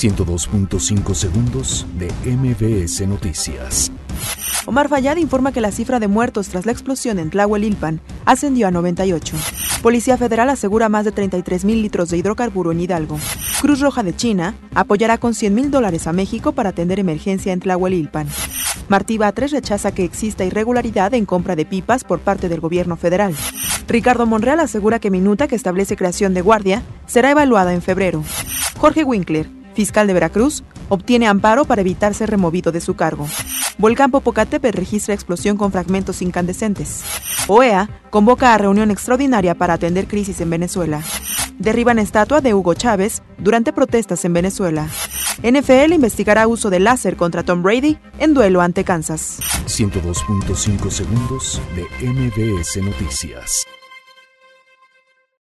102.5 segundos de MBS Noticias. Omar Fayad informa que la cifra de muertos tras la explosión en Tlahuelilpan ascendió a 98. Policía Federal asegura más de 33 mil litros de hidrocarburo en Hidalgo. Cruz Roja de China apoyará con 100 mil dólares a México para atender emergencia en Tlahuelilpan. Martí Batres rechaza que exista irregularidad en compra de pipas por parte del gobierno federal. Ricardo Monreal asegura que minuta que establece creación de guardia será evaluada en febrero. Jorge Winkler, fiscal de Veracruz, obtiene amparo para evitar ser removido de su cargo. Volcán Popocatépetl registra explosión con fragmentos incandescentes. OEA convoca a reunión extraordinaria para atender crisis en Venezuela. Derriban estatua de Hugo Chávez durante protestas en Venezuela. NFL investigará uso de láser contra Tom Brady en duelo ante Kansas. 102.5 segundos de MBS Noticias.